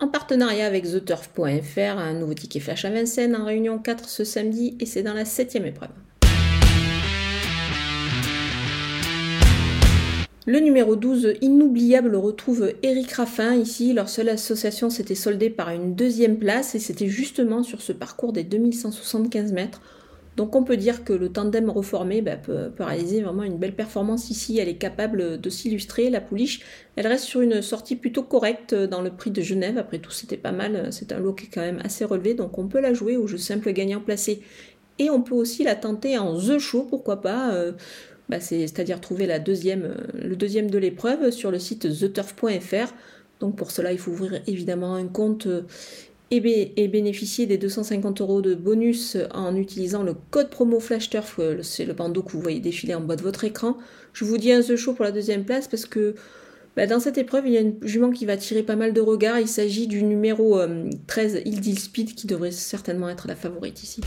en partenariat avec TheTurf.fr, un nouveau ticket flash à Vincennes en réunion 4 ce samedi et c'est dans la septième épreuve. Le numéro 12, inoubliable, retrouve Eric Raffin ici. Leur seule association s'était soldée par une deuxième place et c'était justement sur ce parcours des 2175 mètres. Donc on peut dire que le tandem reformé bah, peut, réaliser vraiment une belle performance ici. Elle est capable de s'illustrer. La pouliche, elle reste sur une sortie plutôt correcte dans le prix de Genève. Après tout, c'était pas mal. C'est un lot qui est quand même assez relevé. Donc on peut la jouer au jeu simple gagnant placé. Et on peut aussi la tenter en The Show, pourquoi pas. Euh, bah, c'est-à-dire trouver la deuxième, euh, le deuxième de l'épreuve sur le site theturf.fr. Donc pour cela, il faut ouvrir évidemment un compte euh, et, bénéficier des 250 euros de bonus en utilisant le code promo FlashTurf. Euh, c'est le bandeau que vous voyez défiler en bas de votre écran. Je vous dis un The Show pour la deuxième place parce que bah, dans cette épreuve, il y a une jument qui va tirer pas mal de regards. Il s'agit du numéro 13, Ildil Speed, qui devrait certainement être la favorite ici.